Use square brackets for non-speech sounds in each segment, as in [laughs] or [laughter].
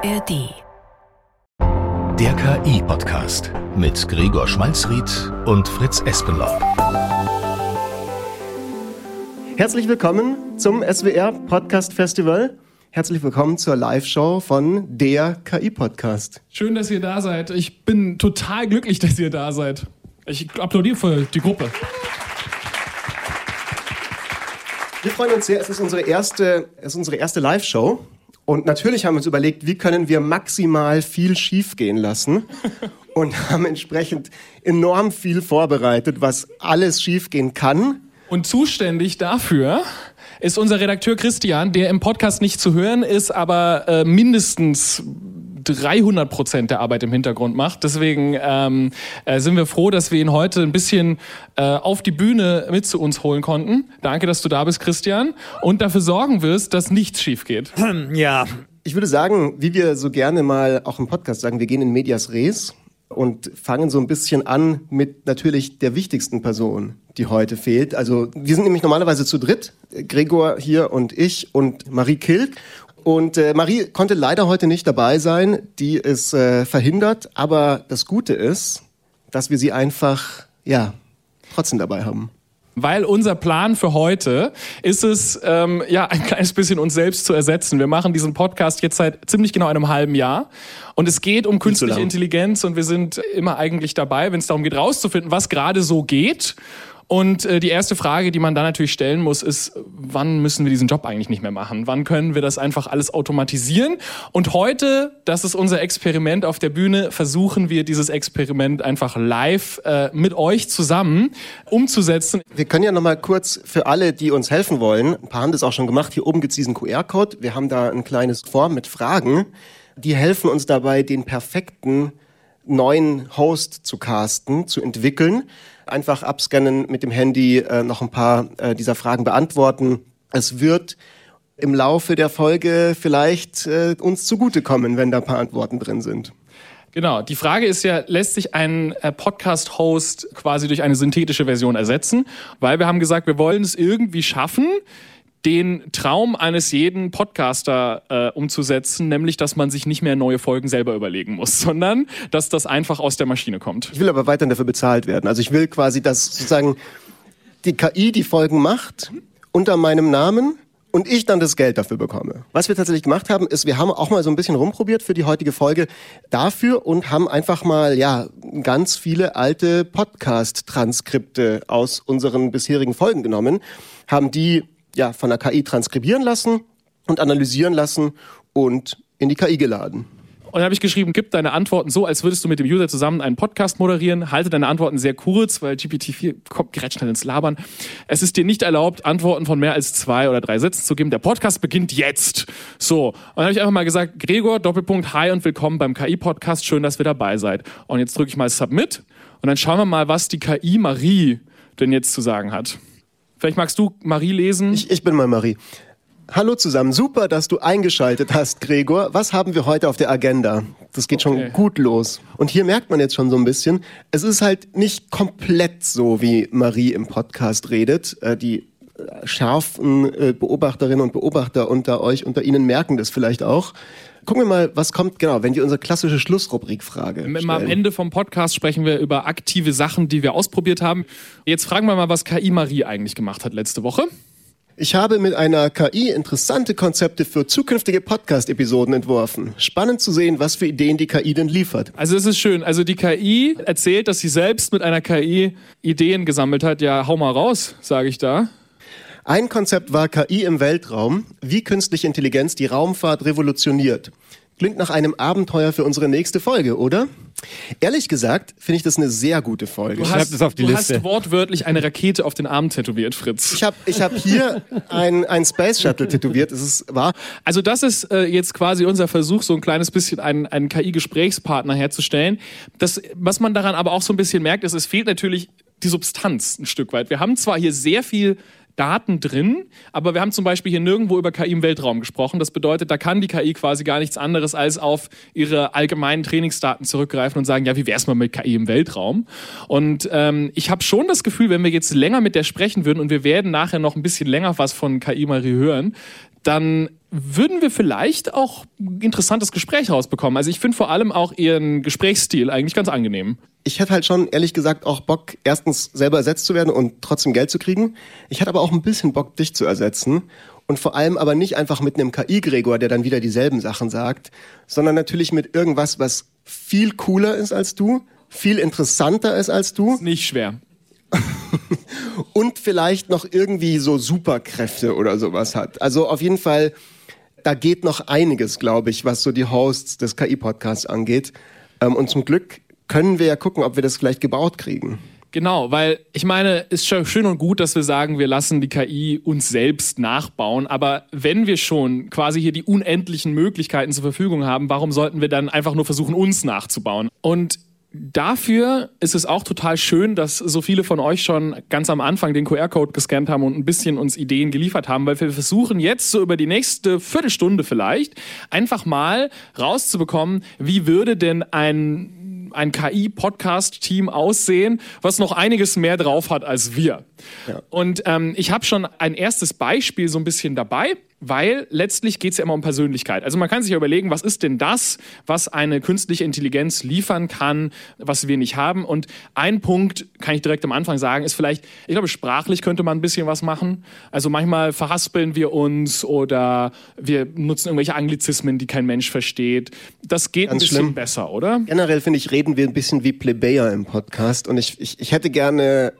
ARD. Der KI-Podcast mit Gregor Schmalzried und Fritz Espenlaub. Herzlich willkommen zum SWR Podcast Festival. Herzlich willkommen zur Live-Show von der KI-Podcast. Schön, dass ihr da seid. Ich bin total glücklich, dass ihr da seid. Ich applaudiere für die Gruppe. Wir freuen uns sehr. Es ist unsere erste, es ist unsere erste Live-Show. Und natürlich haben wir uns überlegt, wie können wir maximal viel schiefgehen lassen [laughs] und haben entsprechend enorm viel vorbereitet, was alles schiefgehen kann. Und zuständig dafür ist unser Redakteur Christian, der im Podcast nicht zu hören ist, aber äh, mindestens 300 Prozent der Arbeit im Hintergrund macht. Deswegen ähm, äh, sind wir froh, dass wir ihn heute ein bisschen äh, auf die Bühne mit zu uns holen konnten. Danke, dass du da bist, Christian. Und dafür sorgen wirst, dass nichts schief geht. [clears throat] Ja. Ich würde sagen, wie wir so gerne mal auch im Podcast sagen, wir gehen in Medias Res und fangen so ein bisschen an mit natürlich der wichtigsten Person, die heute fehlt. Also wir sind nämlich normalerweise zu dritt, Gregor hier und ich und Marie Kilk. Und äh, Marie konnte leider heute nicht dabei sein, die ist äh, verhindert. Aber das Gute ist, dass wir sie einfach, ja, trotzdem dabei haben. Weil unser Plan für heute ist es, ähm, ja, ein kleines bisschen uns selbst zu ersetzen. Wir machen diesen Podcast jetzt seit ziemlich genau einem halben Jahr. Und es geht um künstliche Intelligenz und wir sind immer eigentlich dabei, wenn es darum geht, rauszufinden, was gerade so geht und äh, die erste Frage, die man da natürlich stellen muss, ist, wann müssen wir diesen Job eigentlich nicht mehr machen? Wann können wir das einfach alles automatisieren? Und heute, das ist unser Experiment auf der Bühne, versuchen wir dieses Experiment einfach live äh, mit euch zusammen umzusetzen. Wir können ja noch mal kurz für alle, die uns helfen wollen, ein paar haben das auch schon gemacht, hier oben gibt es diesen QR-Code. Wir haben da ein kleines Form mit Fragen. Die helfen uns dabei, den perfekten neuen Host zu casten, zu entwickeln einfach abscannen mit dem Handy, äh, noch ein paar äh, dieser Fragen beantworten. Es wird im Laufe der Folge vielleicht äh, uns zugutekommen, wenn da ein paar Antworten drin sind. Genau, die Frage ist ja, lässt sich ein äh, Podcast-Host quasi durch eine synthetische Version ersetzen? Weil wir haben gesagt, wir wollen es irgendwie schaffen, den Traum eines jeden Podcaster äh, umzusetzen, nämlich dass man sich nicht mehr neue Folgen selber überlegen muss, [laughs] sondern dass das einfach aus der Maschine kommt. Ich will aber weiterhin dafür bezahlt werden. Also ich will quasi, dass sozusagen die KI die Folgen macht unter meinem Namen und ich dann das Geld dafür bekomme. Was wir tatsächlich gemacht haben, ist, wir haben auch mal so ein bisschen rumprobiert für die heutige Folge dafür und haben einfach mal, ja, ganz viele alte Podcast-Transkripte aus unseren bisherigen Folgen genommen, haben die ja, von der KI transkribieren lassen und analysieren lassen und in die KI geladen. Und dann habe ich geschrieben, gib deine Antworten so, als würdest du mit dem User zusammen einen Podcast moderieren. Halte deine Antworten sehr kurz, weil GPT-4 kommt gerät schnell ins Labern. Es ist dir nicht erlaubt, Antworten von mehr als zwei oder drei Sätzen zu geben. Der Podcast beginnt jetzt. So. Und dann habe ich einfach mal gesagt, Gregor, Doppelpunkt, hi und willkommen beim KI-Podcast. Schön, dass ihr dabei seid. Und jetzt drücke ich mal Submit. Und dann schauen wir mal, was die KI Marie denn jetzt zu sagen hat. Vielleicht magst du Marie lesen. Ich, ich bin mal Marie. Hallo zusammen, super, dass du eingeschaltet hast, Gregor. Was haben wir heute auf der Agenda? Das geht okay. schon gut los. Und hier merkt man jetzt schon so ein bisschen, es ist halt nicht komplett so, wie Marie im Podcast redet. Äh, die scharfen äh, Beobachterinnen und Beobachter unter euch, unter Ihnen merken das vielleicht auch. Gucken wir mal, was kommt, genau, wenn die unsere klassische Schlussrubrikfrage stellen. Am Ende vom Podcast sprechen wir über aktive Sachen, die wir ausprobiert haben. Jetzt fragen wir mal, was KI Marie eigentlich gemacht hat letzte Woche. Ich habe mit einer KI interessante Konzepte für zukünftige Podcast-Episoden entworfen. Spannend zu sehen, was für Ideen die KI denn liefert. Also es ist schön. Also die KI erzählt, dass sie selbst mit einer KI Ideen gesammelt hat. Ja, hau mal raus, sage ich da. Ein Konzept war KI im Weltraum, wie künstliche Intelligenz die Raumfahrt revolutioniert. Klingt nach einem Abenteuer für unsere nächste Folge, oder? Ehrlich gesagt, finde ich das eine sehr gute Folge. Du hast, das auf die du Liste. hast wortwörtlich eine Rakete auf den Arm tätowiert, Fritz. Ich habe ich hab hier ein, ein Space Shuttle tätowiert, das ist wahr. Also das ist äh, jetzt quasi unser Versuch, so ein kleines bisschen einen, einen KI-Gesprächspartner herzustellen. Das, was man daran aber auch so ein bisschen merkt, ist, es fehlt natürlich die Substanz ein Stück weit. Wir haben zwar hier sehr viel Daten drin, aber wir haben zum Beispiel hier nirgendwo über KI im Weltraum gesprochen. Das bedeutet, da kann die KI quasi gar nichts anderes als auf ihre allgemeinen Trainingsdaten zurückgreifen und sagen, ja, wie wär's mal mit KI im Weltraum? Und ähm, ich habe schon das Gefühl, wenn wir jetzt länger mit der sprechen würden und wir werden nachher noch ein bisschen länger was von KI Marie hören, dann würden wir vielleicht auch ein interessantes Gespräch rausbekommen. Also ich finde vor allem auch ihren Gesprächsstil eigentlich ganz angenehm. Ich hätte halt schon ehrlich gesagt auch Bock, erstens selber ersetzt zu werden und trotzdem Geld zu kriegen. Ich hatte aber auch ein bisschen Bock, dich zu ersetzen. Und vor allem aber nicht einfach mit einem KI-Gregor, der dann wieder dieselben Sachen sagt, sondern natürlich mit irgendwas, was viel cooler ist als du, viel interessanter ist als du. Ist nicht schwer. [laughs] und vielleicht noch irgendwie so Superkräfte oder sowas hat. Also auf jeden Fall da geht noch einiges, glaube ich, was so die Hosts des KI-Podcasts angeht. Ähm, und zum Glück können wir ja gucken, ob wir das vielleicht gebaut kriegen. Genau, weil ich meine, ist schon schön und gut, dass wir sagen, wir lassen die KI uns selbst nachbauen. Aber wenn wir schon quasi hier die unendlichen Möglichkeiten zur Verfügung haben, warum sollten wir dann einfach nur versuchen, uns nachzubauen? Und Dafür ist es auch total schön, dass so viele von euch schon ganz am Anfang den QR-Code gescannt haben und ein bisschen uns Ideen geliefert haben, weil wir versuchen jetzt so über die nächste Viertelstunde vielleicht einfach mal rauszubekommen, wie würde denn ein ein KI-Podcast-Team aussehen, was noch einiges mehr drauf hat als wir. Ja. Und ähm, ich habe schon ein erstes Beispiel so ein bisschen dabei weil letztlich geht es ja immer um Persönlichkeit. Also man kann sich ja überlegen, was ist denn das, was eine künstliche Intelligenz liefern kann, was wir nicht haben. Und ein Punkt kann ich direkt am Anfang sagen, ist vielleicht, ich glaube, sprachlich könnte man ein bisschen was machen. Also manchmal verhaspeln wir uns oder wir nutzen irgendwelche Anglizismen, die kein Mensch versteht. Das geht Ganz ein bisschen schlimm. besser, oder? Generell finde ich, reden wir ein bisschen wie Plebejer im Podcast. Und ich, ich, ich hätte gerne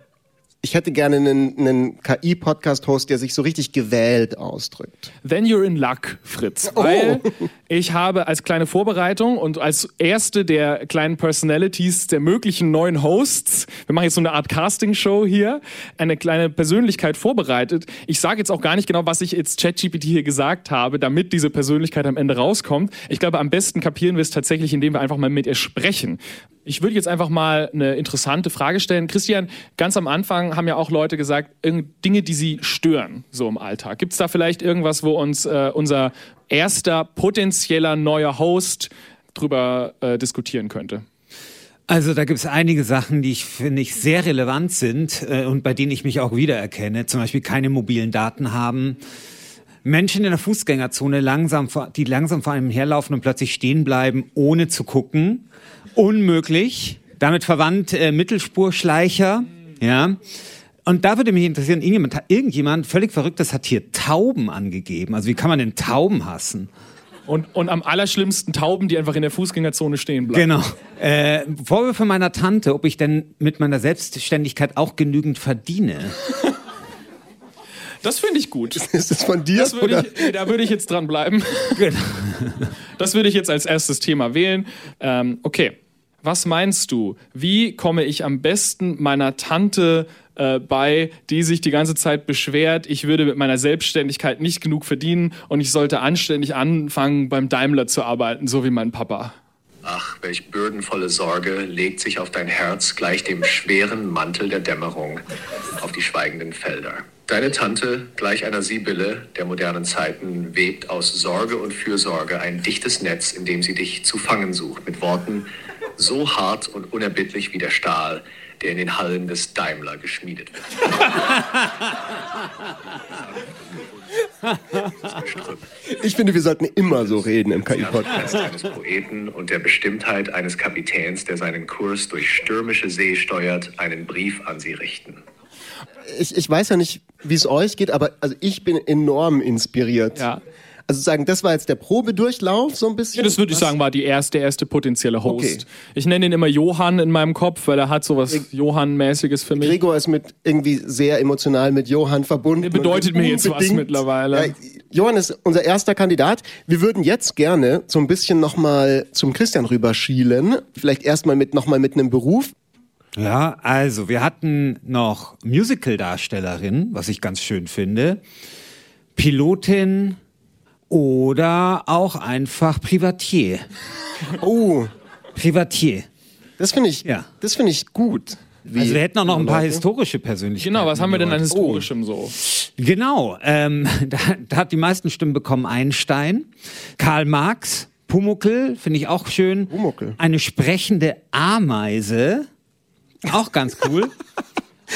ich hätte gerne einen, einen KI-Podcast-Host, der sich so richtig gewählt ausdrückt. Then you're in luck, Fritz. Oh. Weil ich habe als kleine Vorbereitung und als erste der kleinen Personalities der möglichen neuen Hosts, wir machen jetzt so eine Art Casting-Show hier, eine kleine Persönlichkeit vorbereitet. Ich sage jetzt auch gar nicht genau, was ich jetzt ChatGPT hier gesagt habe, damit diese Persönlichkeit am Ende rauskommt. Ich glaube, am besten kapieren wir es tatsächlich, indem wir einfach mal mit ihr sprechen. Ich würde jetzt einfach mal eine interessante Frage stellen. Christian, ganz am Anfang haben ja auch Leute gesagt, Dinge, die sie stören, so im Alltag. Gibt es da vielleicht irgendwas, wo uns äh, unser erster potenzieller neuer Host drüber äh, diskutieren könnte? Also da gibt es einige Sachen, die ich finde ich sehr relevant sind äh, und bei denen ich mich auch wiedererkenne. Zum Beispiel keine mobilen Daten haben. Menschen in der Fußgängerzone langsam, die langsam vor einem herlaufen und plötzlich stehen bleiben, ohne zu gucken unmöglich. Damit verwandt äh, Mittelspurschleicher. Ja. Und da würde mich interessieren, irgendjemand, irgendjemand völlig Verrücktes hat hier Tauben angegeben. Also wie kann man denn Tauben hassen? Und, und am allerschlimmsten Tauben, die einfach in der Fußgängerzone stehen bleiben. Genau. Äh, Vorwürfe meiner Tante, ob ich denn mit meiner Selbstständigkeit auch genügend verdiene. Das finde ich gut. [laughs] Ist das von dir? Das würd ich, da würde ich jetzt dran bleiben. Genau. [laughs] Das würde ich jetzt als erstes Thema wählen. Ähm, okay. Was meinst du? Wie komme ich am besten meiner Tante äh, bei, die sich die ganze Zeit beschwert, ich würde mit meiner Selbstständigkeit nicht genug verdienen und ich sollte anständig anfangen, beim Daimler zu arbeiten, so wie mein Papa? Ach, welch bürdenvolle Sorge legt sich auf dein Herz gleich dem schweren Mantel der Dämmerung auf die schweigenden Felder. Deine Tante, gleich einer Sibylle der modernen Zeiten, webt aus Sorge und Fürsorge ein dichtes Netz, in dem sie dich zu fangen sucht, mit Worten so hart und unerbittlich wie der Stahl, der in den Hallen des Daimler geschmiedet wird. Ich finde, wir sollten immer so reden im KI-Podcast. eines Poeten und der Bestimmtheit eines Kapitäns, der seinen Kurs durch stürmische See steuert, einen Brief an sie richten ich, ich weiß ja nicht, wie es euch geht, aber also ich bin enorm inspiriert. Ja. Also sagen, das war jetzt der Probedurchlauf so ein bisschen. Ja, das würde ich sagen, war die erste, erste potenzielle Host. Okay. Ich nenne ihn immer Johann in meinem Kopf, weil er hat sowas Johann-mäßiges für mich. Gregor ist mit irgendwie sehr emotional mit Johann verbunden. Er bedeutet mir jetzt was mittlerweile. Ja, Johann ist unser erster Kandidat. Wir würden jetzt gerne so ein bisschen nochmal zum Christian rüberschielen. Vielleicht erstmal mit nochmal mit einem Beruf. Ja, also wir hatten noch Musical-Darstellerin, was ich ganz schön finde, Pilotin oder auch einfach Privatier. Oh, Privatier. Das finde ich, ja. das finde ich gut. Wie also wir hätten auch noch ein paar historische Persönlichkeiten. Genau, was haben wir denn an historischem oh. so? Genau, ähm, [laughs] da, da hat die meisten Stimmen bekommen Einstein, Karl Marx, Pumuckel, finde ich auch schön. Pumuckel. Eine sprechende Ameise. Auch ganz cool. [laughs]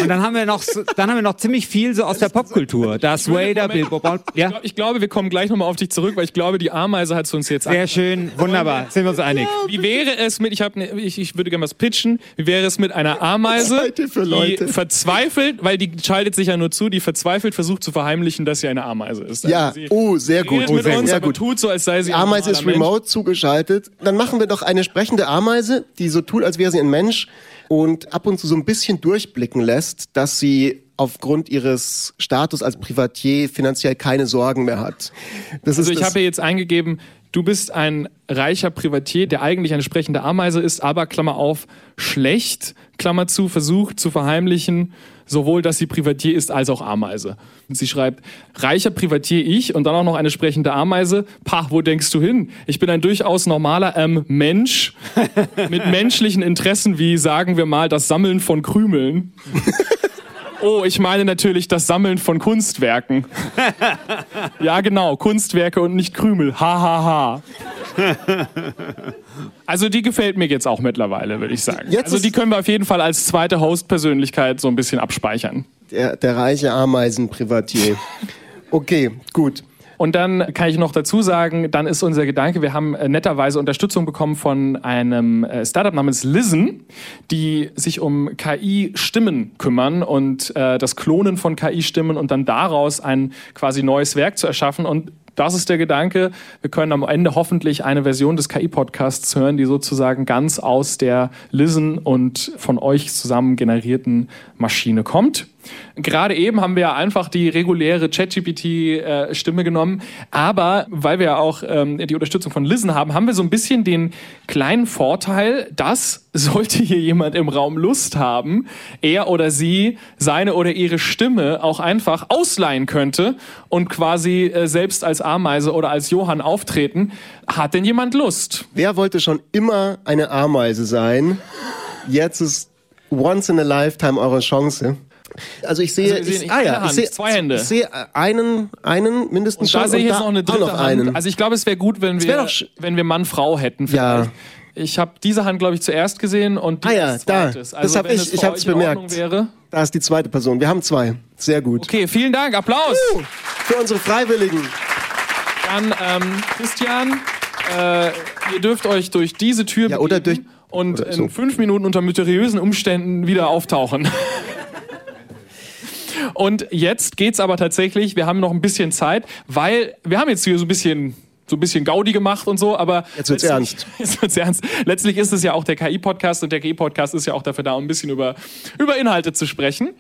Und dann haben wir noch, dann haben wir noch ziemlich viel so aus der Popkultur. Darth Vader, Bilbo Ball. Ja? Ich, glaub, ich glaube, wir kommen gleich nochmal auf dich zurück, weil ich glaube, die Ameise hat es uns jetzt Sehr schön, wunderbar, sind wir uns einig. Wie wäre es mit, ich, hab ne, ich, ich würde gerne was pitchen, wie wäre es mit einer Ameise, die verzweifelt, weil die schaltet sich ja nur zu, die verzweifelt versucht zu verheimlichen, dass sie eine Ameise ist. Ja, also oh, sehr gut. Oh, sehr, uns, sehr gut. tut so, als sei sie Ameise ist remote Mensch. zugeschaltet. Dann machen wir doch eine sprechende Ameise, die so tut, als wäre sie ein Mensch und ab und zu so ein bisschen durchblicken lässt, dass sie aufgrund ihres Status als Privatier finanziell keine Sorgen mehr hat. Das also ich habe jetzt eingegeben, du bist ein reicher Privatier, der eigentlich eine sprechende Ameise ist, aber Klammer auf, schlecht, Klammer zu, versucht zu verheimlichen, sowohl, dass sie Privatier ist, als auch Ameise. Und sie schreibt, reicher Privatier ich und dann auch noch eine sprechende Ameise. Pah, wo denkst du hin? Ich bin ein durchaus normaler ähm, Mensch [laughs] mit menschlichen Interessen wie, sagen wir mal, das Sammeln von Krümeln. [laughs] Oh, ich meine natürlich das Sammeln von Kunstwerken. [laughs] ja, genau, Kunstwerke und nicht Krümel. Ha, ha, ha. Also die gefällt mir jetzt auch mittlerweile, würde ich sagen. Jetzt also die können wir auf jeden Fall als zweite Host-Persönlichkeit so ein bisschen abspeichern. Der, der reiche Ameisenprivatier. Okay, gut. Und dann kann ich noch dazu sagen, dann ist unser Gedanke, wir haben äh, netterweise Unterstützung bekommen von einem äh, Startup namens Listen, die sich um KI-Stimmen kümmern und äh, das Klonen von KI-Stimmen und dann daraus ein quasi neues Werk zu erschaffen. Und das ist der Gedanke. Wir können am Ende hoffentlich eine Version des KI-Podcasts hören, die sozusagen ganz aus der Listen und von euch zusammen generierten Maschine kommt. Gerade eben haben wir einfach die reguläre ChatGPT-Stimme genommen, aber weil wir ja auch ähm, die Unterstützung von Listen haben, haben wir so ein bisschen den kleinen Vorteil, dass sollte hier jemand im Raum Lust haben, er oder sie seine oder ihre Stimme auch einfach ausleihen könnte und quasi äh, selbst als Ameise oder als Johann auftreten. Hat denn jemand Lust? Wer wollte schon immer eine Ameise sein? Jetzt ist once in a lifetime eure Chance. Also ich sehe, also ich, ah ja, ich sehe zwei Hände. Ich sehe einen, einen mindestens und da sehe ich jetzt noch eine dritte noch Hand. Also ich glaube, es wäre gut, wenn wir, wenn wir Mann Frau hätten. Vielleicht. Ja. Ich habe diese Hand, glaube ich, zuerst gesehen und die ah ja, da. Also, das habe ich. Ich habe es bemerkt. Wäre. Da ist die zweite Person. Wir haben zwei. Sehr gut. Okay, vielen Dank. Applaus uh, für unsere Freiwilligen. Dann ähm, Christian, äh, ihr dürft euch durch diese Tür ja, oder durch und so. in fünf Minuten unter mysteriösen Umständen wieder auftauchen. [laughs] Und jetzt geht's aber tatsächlich, wir haben noch ein bisschen Zeit, weil wir haben jetzt hier so ein bisschen so ein bisschen Gaudi gemacht und so, aber jetzt wird's ernst. [laughs] Jetzt wird's ernst. Letztlich ist es ja auch der KI-Podcast und der KI-Podcast ist ja auch dafür da, um ein bisschen über, über Inhalte zu sprechen.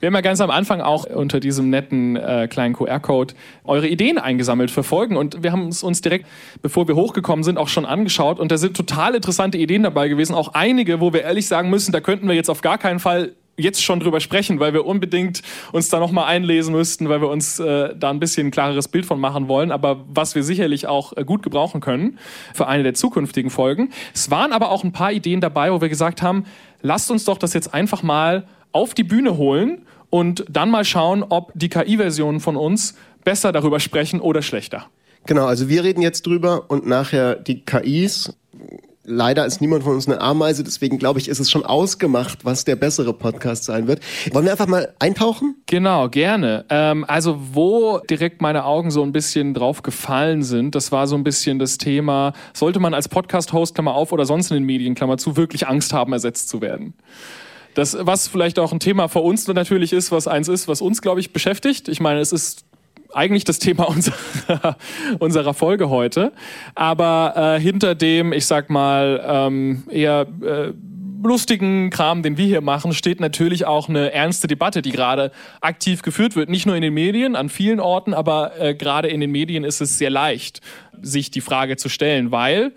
Wir haben ja ganz am Anfang auch unter diesem netten äh, kleinen QR-Code eure Ideen eingesammelt verfolgen und wir haben es uns direkt, bevor wir hochgekommen sind, auch schon angeschaut und da sind total interessante Ideen dabei gewesen. Auch einige, wo wir ehrlich sagen müssen, da könnten wir jetzt auf gar keinen Fall jetzt schon drüber sprechen, weil wir unbedingt uns da nochmal einlesen müssten, weil wir uns äh, da ein bisschen ein klareres Bild von machen wollen, aber was wir sicherlich auch äh, gut gebrauchen können für eine der zukünftigen Folgen. Es waren aber auch ein paar Ideen dabei, wo wir gesagt haben, lasst uns doch das jetzt einfach mal auf die Bühne holen und dann mal schauen, ob die KI-Versionen von uns besser darüber sprechen oder schlechter. Genau, also wir reden jetzt drüber und nachher die KIs Leider ist niemand von uns eine Ameise, deswegen glaube ich, ist es schon ausgemacht, was der bessere Podcast sein wird. Wollen wir einfach mal eintauchen? Genau, gerne. Ähm, also wo direkt meine Augen so ein bisschen drauf gefallen sind, das war so ein bisschen das Thema, sollte man als Podcast-Host, Klammer auf, oder sonst in den Medien, Klammer zu, wirklich Angst haben, ersetzt zu werden? Das, was vielleicht auch ein Thema für uns natürlich ist, was eins ist, was uns, glaube ich, beschäftigt. Ich meine, es ist eigentlich das Thema [laughs] unserer, unserer Folge heute. Aber äh, hinter dem, ich sag mal, ähm, eher äh, lustigen Kram, den wir hier machen, steht natürlich auch eine ernste Debatte, die gerade aktiv geführt wird. Nicht nur in den Medien, an vielen Orten, aber äh, gerade in den Medien ist es sehr leicht, sich die Frage zu stellen, weil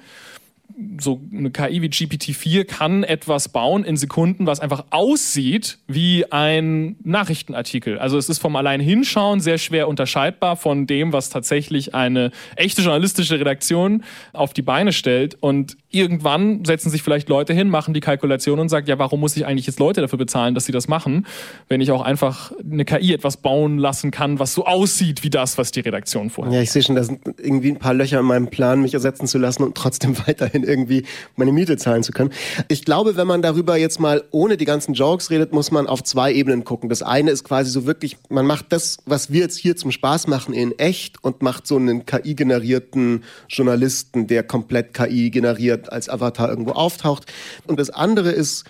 so eine KI wie GPT-4 kann etwas bauen in Sekunden, was einfach aussieht wie ein Nachrichtenartikel. Also es ist vom allein Hinschauen sehr schwer unterscheidbar von dem, was tatsächlich eine echte journalistische Redaktion auf die Beine stellt. Und irgendwann setzen sich vielleicht Leute hin, machen die Kalkulation und sagen, ja, warum muss ich eigentlich jetzt Leute dafür bezahlen, dass sie das machen, wenn ich auch einfach eine KI etwas bauen lassen kann, was so aussieht wie das, was die Redaktion vorhat. Ja, ich sehe schon, da sind irgendwie ein paar Löcher in meinem Plan, mich ersetzen zu lassen und trotzdem [laughs] weiterhin irgendwie meine Miete zahlen zu können. Ich glaube, wenn man darüber jetzt mal ohne die ganzen Jokes redet, muss man auf zwei Ebenen gucken. Das eine ist quasi so wirklich, man macht das, was wir jetzt hier zum Spaß machen, in echt und macht so einen KI-generierten Journalisten, der komplett KI generiert als Avatar irgendwo auftaucht. Und das andere ist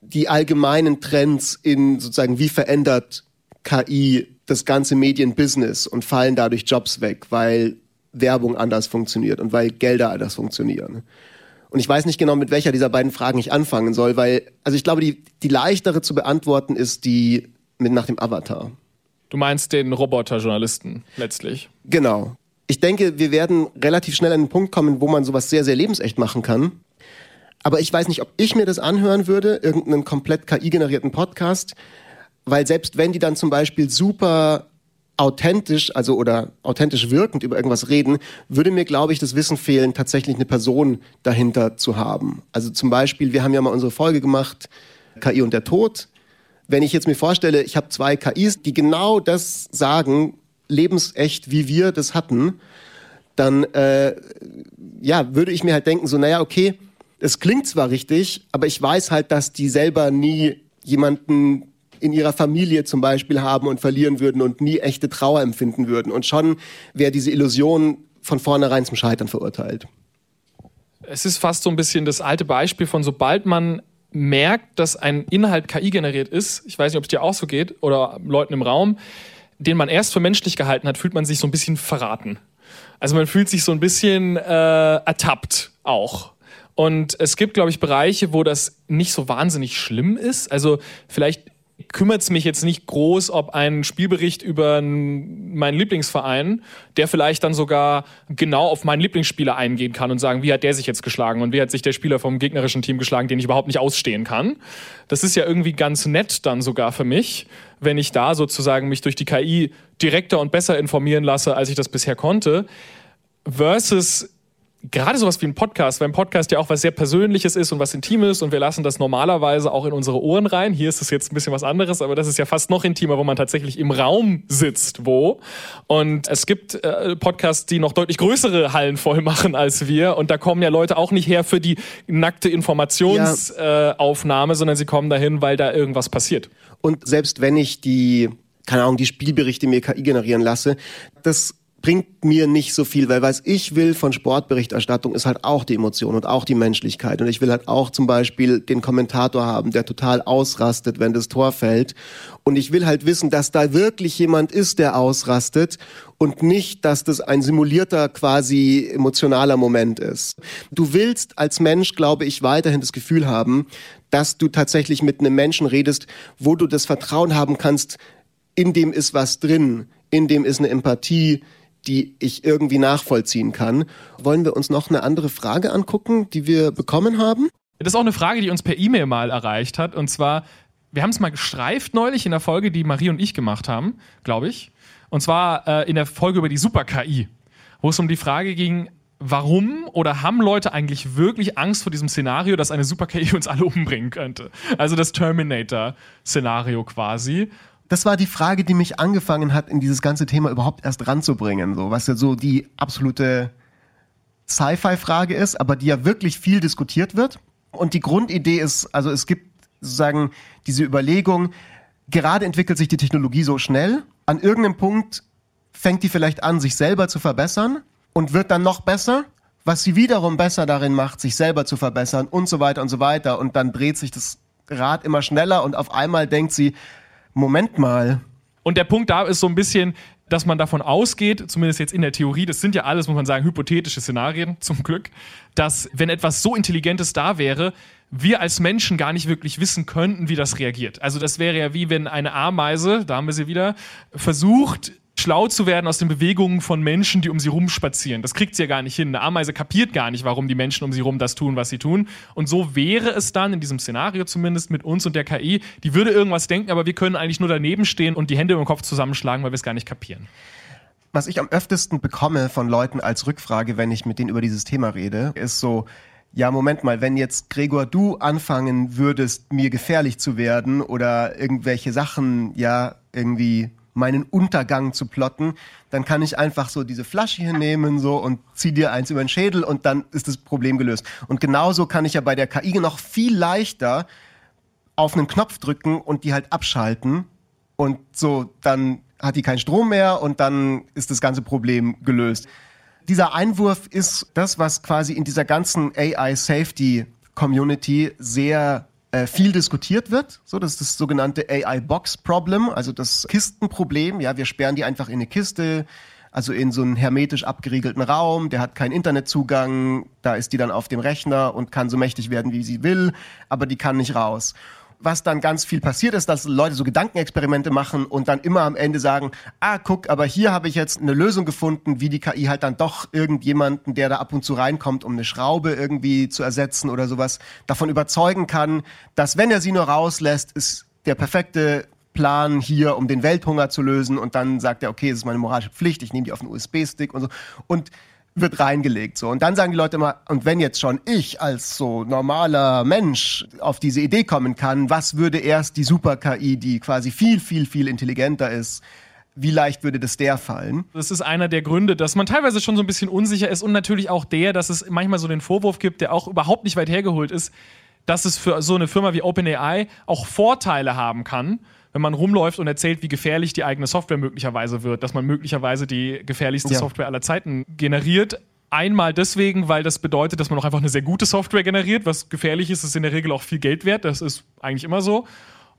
die allgemeinen Trends in sozusagen, wie verändert KI das ganze Medienbusiness und fallen dadurch Jobs weg, weil Werbung anders funktioniert und weil Gelder anders funktionieren. Und ich weiß nicht genau, mit welcher dieser beiden Fragen ich anfangen soll, weil, also ich glaube, die, die leichtere zu beantworten ist die mit nach dem Avatar. Du meinst den Roboterjournalisten letztlich? Genau ich denke, wir werden relativ schnell an den Punkt kommen, wo man sowas sehr, sehr lebensecht machen kann. Aber ich weiß nicht, ob ich mir das anhören würde, irgendeinen komplett KI-generierten Podcast, weil selbst wenn die dann zum Beispiel super authentisch, also oder authentisch wirkend über irgendwas reden, würde mir, glaube ich, das Wissen fehlen, tatsächlich eine Person dahinter zu haben. Also zum Beispiel, wir haben ja mal unsere Folge gemacht, KI und der Tod. Wenn ich jetzt mir vorstelle, ich habe zwei KIs, die genau das sagen, lebensecht, wie wir das hatten, dann äh, ja, würde ich mir halt denken, so, naja, okay, es klingt zwar richtig, aber ich weiß halt, dass die selber nie jemanden in ihrer Familie zum Beispiel haben und verlieren würden und nie echte Trauer empfinden würden. Und schon wäre diese Illusion von vornherein zum Scheitern verurteilt. Es ist fast so ein bisschen das alte Beispiel von, sobald man merkt, dass ein Inhalt KI generiert ist, ich weiß nicht, ob es dir auch so geht oder Leuten im Raum, den man erst für menschlich gehalten hat, fühlt man sich so ein bisschen verraten. Also man fühlt sich so ein bisschen äh, ertappt auch. Und es gibt, glaube ich, Bereiche, wo das nicht so wahnsinnig schlimm ist. Also vielleicht kümmert es mich jetzt nicht groß, ob ein Spielbericht über meinen Lieblingsverein, der vielleicht dann sogar genau auf meinen Lieblingsspieler eingehen kann und sagen, wie hat der sich jetzt geschlagen und wie hat sich der Spieler vom gegnerischen Team geschlagen, den ich überhaupt nicht ausstehen kann. Das ist ja irgendwie ganz nett dann sogar für mich, wenn ich da sozusagen mich durch die KI direkter und besser informieren lasse, als ich das bisher konnte. Versus gerade sowas wie ein Podcast, weil ein Podcast ja auch was sehr Persönliches ist und was Intimes und wir lassen das normalerweise auch in unsere Ohren rein. Hier ist es jetzt ein bisschen was anderes, aber das ist ja fast noch intimer, wo man tatsächlich im Raum sitzt, wo. Und es gibt äh, Podcasts, die noch deutlich größere Hallen voll machen als wir und da kommen ja Leute auch nicht her für die nackte Informationsaufnahme, ja. äh, sondern sie kommen dahin, weil da irgendwas passiert. Und selbst wenn ich die keine Ahnung, die Spielberichte mir KI generieren lasse, das bringt mir nicht so viel, weil was ich will von Sportberichterstattung ist halt auch die Emotion und auch die Menschlichkeit. Und ich will halt auch zum Beispiel den Kommentator haben, der total ausrastet, wenn das Tor fällt. Und ich will halt wissen, dass da wirklich jemand ist, der ausrastet und nicht, dass das ein simulierter quasi emotionaler Moment ist. Du willst als Mensch, glaube ich, weiterhin das Gefühl haben, dass du tatsächlich mit einem Menschen redest, wo du das Vertrauen haben kannst, in dem ist was drin, in dem ist eine Empathie, die ich irgendwie nachvollziehen kann. Wollen wir uns noch eine andere Frage angucken, die wir bekommen haben? Das ist auch eine Frage, die uns per E-Mail mal erreicht hat. Und zwar, wir haben es mal gestreift neulich in der Folge, die Marie und ich gemacht haben, glaube ich. Und zwar äh, in der Folge über die Super-KI, wo es um die Frage ging, warum oder haben Leute eigentlich wirklich Angst vor diesem Szenario, dass eine Super-KI uns alle [laughs] umbringen könnte? Also das Terminator-Szenario quasi das war die Frage, die mich angefangen hat, in dieses ganze Thema überhaupt erst ranzubringen. So, was ja so die absolute Sci-Fi-Frage ist, aber die ja wirklich viel diskutiert wird. Und die Grundidee ist, also es gibt sozusagen diese Überlegung, gerade entwickelt sich die Technologie so schnell, an irgendeinem Punkt fängt die vielleicht an, sich selber zu verbessern und wird dann noch besser, was sie wiederum besser darin macht, sich selber zu verbessern und so weiter und so weiter. Und dann dreht sich das Rad immer schneller und auf einmal denkt sie, Moment mal. Und der Punkt da ist so ein bisschen, dass man davon ausgeht, zumindest jetzt in der Theorie, das sind ja alles, muss man sagen, hypothetische Szenarien, [laughs] zum Glück, dass wenn etwas so Intelligentes da wäre, wir als Menschen gar nicht wirklich wissen könnten, wie das reagiert. Also das wäre ja wie wenn eine Ameise, da haben wir sie wieder, versucht, schlau zu werden aus den Bewegungen von Menschen, die um sie rumspazieren. Das kriegt sie ja gar nicht hin. Eine Ameise kapiert gar nicht, warum die Menschen um sie rum das tun, was sie tun. Und so wäre es dann, in diesem Szenario zumindest, mit uns und der KI, die würde irgendwas denken, aber wir können eigentlich nur daneben stehen und die Hände im Kopf zusammenschlagen, weil wir es gar nicht kapieren. Was ich am öftesten bekomme von Leuten als Rückfrage, wenn ich mit denen über dieses Thema rede, ist so, ja, Moment mal, wenn jetzt Gregor du anfangen würdest, mir gefährlich zu werden oder irgendwelche Sachen, ja, irgendwie meinen Untergang zu plotten, dann kann ich einfach so diese Flasche hier nehmen so und zieh dir eins über den Schädel und dann ist das Problem gelöst. Und genauso kann ich ja bei der KI noch viel leichter auf einen Knopf drücken und die halt abschalten und so dann hat die keinen Strom mehr und dann ist das ganze Problem gelöst. Dieser Einwurf ist das, was quasi in dieser ganzen AI Safety Community sehr viel diskutiert wird. So, das ist das sogenannte AI Box Problem, also das Kistenproblem. Ja, wir sperren die einfach in eine Kiste, also in so einen hermetisch abgeriegelten Raum, der hat keinen Internetzugang, da ist die dann auf dem Rechner und kann so mächtig werden, wie sie will, aber die kann nicht raus was dann ganz viel passiert ist, dass Leute so Gedankenexperimente machen und dann immer am Ende sagen, ah, guck, aber hier habe ich jetzt eine Lösung gefunden, wie die KI halt dann doch irgendjemanden, der da ab und zu reinkommt, um eine Schraube irgendwie zu ersetzen oder sowas, davon überzeugen kann, dass wenn er sie nur rauslässt, ist der perfekte Plan hier, um den Welthunger zu lösen und dann sagt er, okay, es ist meine moralische Pflicht, ich nehme die auf einen USB-Stick und so. Und wird reingelegt. So. Und dann sagen die Leute immer, und wenn jetzt schon ich als so normaler Mensch auf diese Idee kommen kann, was würde erst die Super-KI, die quasi viel, viel, viel intelligenter ist, wie leicht würde das der fallen? Das ist einer der Gründe, dass man teilweise schon so ein bisschen unsicher ist und natürlich auch der, dass es manchmal so den Vorwurf gibt, der auch überhaupt nicht weit hergeholt ist, dass es für so eine Firma wie OpenAI auch Vorteile haben kann wenn man rumläuft und erzählt, wie gefährlich die eigene Software möglicherweise wird, dass man möglicherweise die gefährlichste ja. Software aller Zeiten generiert. Einmal deswegen, weil das bedeutet, dass man auch einfach eine sehr gute Software generiert. Was gefährlich ist, ist in der Regel auch viel Geld wert. Das ist eigentlich immer so.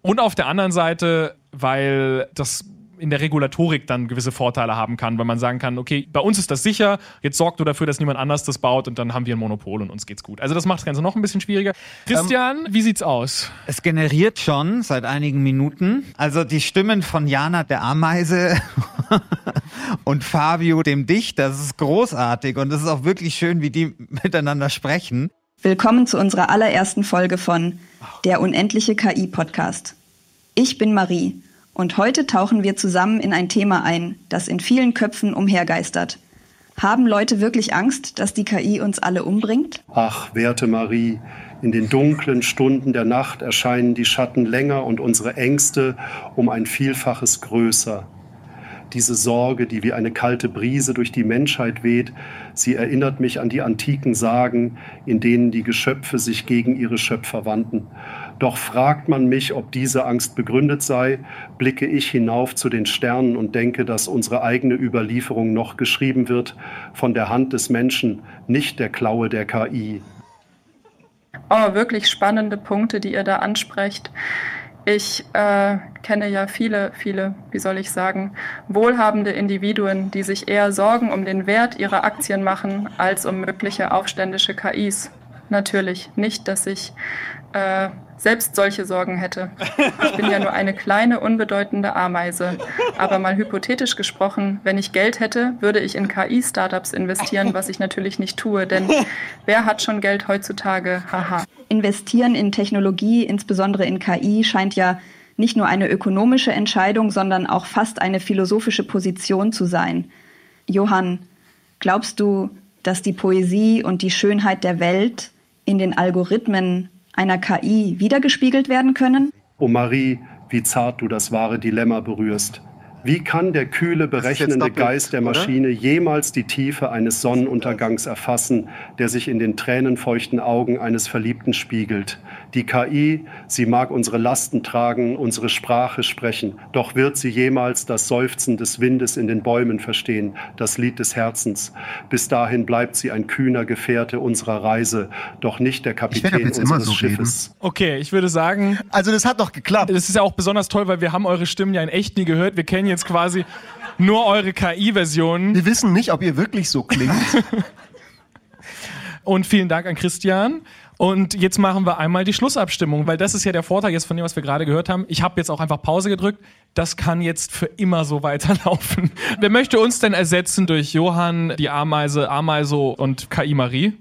Und auf der anderen Seite, weil das in der Regulatorik dann gewisse Vorteile haben kann, weil man sagen kann, okay, bei uns ist das sicher, jetzt sorgt du dafür, dass niemand anders das baut und dann haben wir ein Monopol und uns geht's gut. Also das macht das Ganze noch ein bisschen schwieriger. Christian, ähm, wie sieht's aus? Es generiert schon seit einigen Minuten, also die Stimmen von Jana der Ameise [laughs] und Fabio dem Dichter, das ist großartig und es ist auch wirklich schön, wie die miteinander sprechen. Willkommen zu unserer allerersten Folge von Der unendliche KI Podcast. Ich bin Marie und heute tauchen wir zusammen in ein Thema ein, das in vielen Köpfen umhergeistert. Haben Leute wirklich Angst, dass die KI uns alle umbringt? Ach, werte Marie, in den dunklen Stunden der Nacht erscheinen die Schatten länger und unsere Ängste um ein Vielfaches größer. Diese Sorge, die wie eine kalte Brise durch die Menschheit weht, sie erinnert mich an die antiken Sagen, in denen die Geschöpfe sich gegen ihre Schöpfer wandten doch fragt man mich, ob diese Angst begründet sei, blicke ich hinauf zu den Sternen und denke, dass unsere eigene Überlieferung noch geschrieben wird von der Hand des Menschen, nicht der Klaue der KI. Oh, wirklich spannende Punkte, die ihr da ansprecht. Ich äh, kenne ja viele, viele, wie soll ich sagen, wohlhabende Individuen, die sich eher Sorgen um den Wert ihrer Aktien machen, als um mögliche aufständische KIs. Natürlich nicht, dass ich äh, selbst solche Sorgen hätte. Ich bin ja nur eine kleine, unbedeutende Ameise. Aber mal hypothetisch gesprochen, wenn ich Geld hätte, würde ich in KI-Startups investieren, was ich natürlich nicht tue, denn wer hat schon Geld heutzutage? Haha. Investieren in Technologie, insbesondere in KI, scheint ja nicht nur eine ökonomische Entscheidung, sondern auch fast eine philosophische Position zu sein. Johann, glaubst du, dass die Poesie und die Schönheit der Welt in den Algorithmen einer KI wiedergespiegelt werden können? Oh Marie, wie zart du das wahre Dilemma berührst. Wie kann der kühle, berechnende Geist der Maschine oder? jemals die Tiefe eines Sonnenuntergangs erfassen, der sich in den tränenfeuchten Augen eines Verliebten spiegelt? Die KI, sie mag unsere Lasten tragen, unsere Sprache sprechen, doch wird sie jemals das Seufzen des Windes in den Bäumen verstehen, das Lied des Herzens. Bis dahin bleibt sie ein kühner Gefährte unserer Reise, doch nicht der Kapitän unseres so Schiffes. Reden. Okay, ich würde sagen. Also das hat doch geklappt. Das ist ja auch besonders toll, weil wir haben eure Stimmen ja in echt nie gehört. Wir kennen jetzt quasi nur eure KI-Versionen. Wir wissen nicht, ob ihr wirklich so klingt. [laughs] Und vielen Dank an Christian. Und jetzt machen wir einmal die Schlussabstimmung, weil das ist ja der Vorteil jetzt von dem, was wir gerade gehört haben. Ich habe jetzt auch einfach Pause gedrückt. Das kann jetzt für immer so weiterlaufen. [laughs] Wer möchte uns denn ersetzen durch Johann, die Ameise, Ameiso und KI Marie?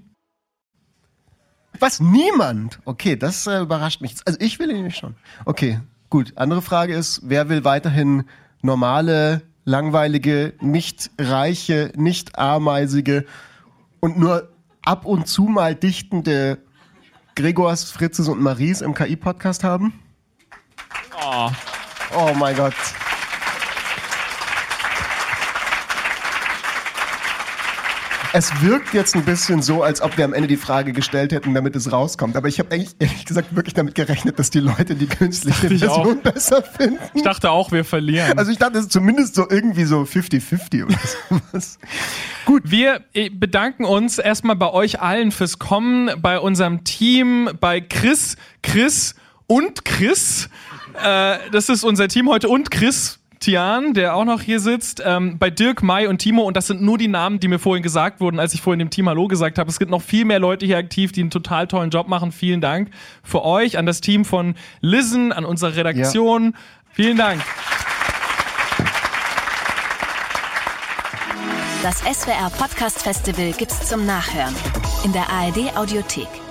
Was? Niemand? Okay, das äh, überrascht mich. Also ich will ihn nicht schon. Okay, gut. Andere Frage ist, wer will weiterhin normale, langweilige, nicht reiche, nicht ameisige und nur ab und zu mal dichtende Gregors, Fritzes und Maries im KI-Podcast haben? Oh. Oh mein Gott. Es wirkt jetzt ein bisschen so, als ob wir am Ende die Frage gestellt hätten, damit es rauskommt. Aber ich habe eigentlich ehrlich gesagt wirklich damit gerechnet, dass die Leute die künstliche Version besser finden. Ich dachte auch, wir verlieren. Also ich dachte, es ist zumindest so irgendwie so 50-50 oder [laughs] sowas. Gut. Wir äh, bedanken uns erstmal bei euch allen fürs Kommen, bei unserem Team, bei Chris, Chris und Chris. Äh, das ist unser Team heute und Chris Tian, der auch noch hier sitzt, ähm, bei Dirk, Mai und Timo. Und das sind nur die Namen, die mir vorhin gesagt wurden, als ich vorhin dem Team Hallo gesagt habe. Es gibt noch viel mehr Leute hier aktiv, die einen total tollen Job machen. Vielen Dank für euch, an das Team von Listen, an unsere Redaktion. Ja. Vielen Dank. Das SWR Podcast Festival gibt's zum Nachhören in der ARD Audiothek.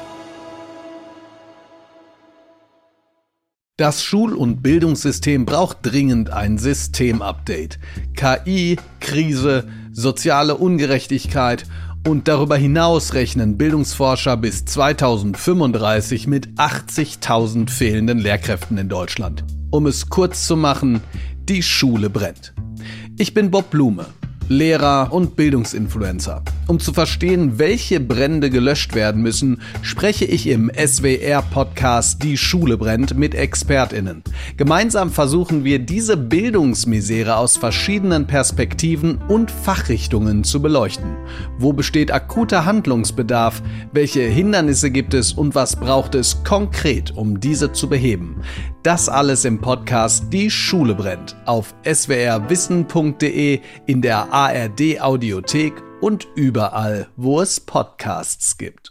Das Schul- und Bildungssystem braucht dringend ein Systemupdate. KI, Krise, soziale Ungerechtigkeit und darüber hinaus rechnen Bildungsforscher bis 2035 mit 80.000 fehlenden Lehrkräften in Deutschland. Um es kurz zu machen, die Schule brennt. Ich bin Bob Blume Lehrer und Bildungsinfluencer. Um zu verstehen, welche Brände gelöscht werden müssen, spreche ich im SWR-Podcast Die Schule brennt mit ExpertInnen. Gemeinsam versuchen wir, diese Bildungsmisere aus verschiedenen Perspektiven und Fachrichtungen zu beleuchten. Wo besteht akuter Handlungsbedarf? Welche Hindernisse gibt es und was braucht es konkret, um diese zu beheben? Das alles im Podcast Die Schule brennt auf swrwissen.de in der ARD Audiothek und überall, wo es Podcasts gibt.